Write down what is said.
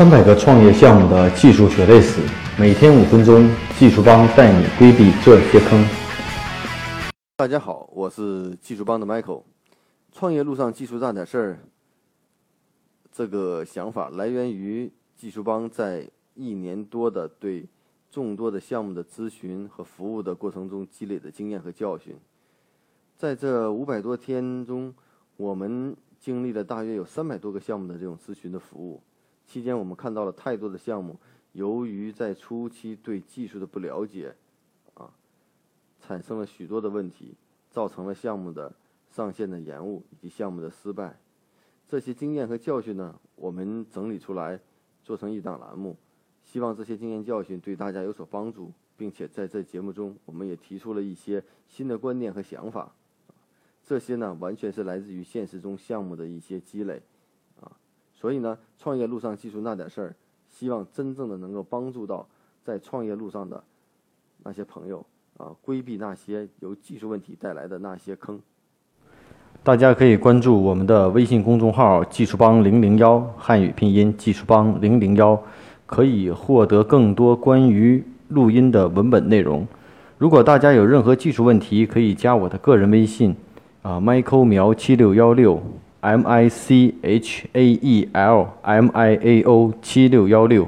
三百个创业项目的技术血泪史，每天五分钟，技术帮带你规避这些坑。大家好，我是技术帮的 Michael。创业路上技术大点事儿，这个想法来源于技术帮在一年多的对众多的项目的咨询和服务的过程中积累的经验和教训。在这五百多天中，我们经历了大约有三百多个项目的这种咨询的服务。期间，我们看到了太多的项目，由于在初期对技术的不了解，啊，产生了许多的问题，造成了项目的上线的延误以及项目的失败。这些经验和教训呢，我们整理出来，做成一档栏目，希望这些经验教训对大家有所帮助，并且在这节目中，我们也提出了一些新的观念和想法。这些呢，完全是来自于现实中项目的一些积累。所以呢，创业路上记住那点事儿，希望真正的能够帮助到在创业路上的那些朋友啊，规避那些由技术问题带来的那些坑。大家可以关注我们的微信公众号“技术帮零零幺”汉语拼音“技术帮零零幺”，可以获得更多关于录音的文本内容。如果大家有任何技术问题，可以加我的个人微信啊，Michael 苗七六幺六。M I C H A E L M I A O 七六幺六。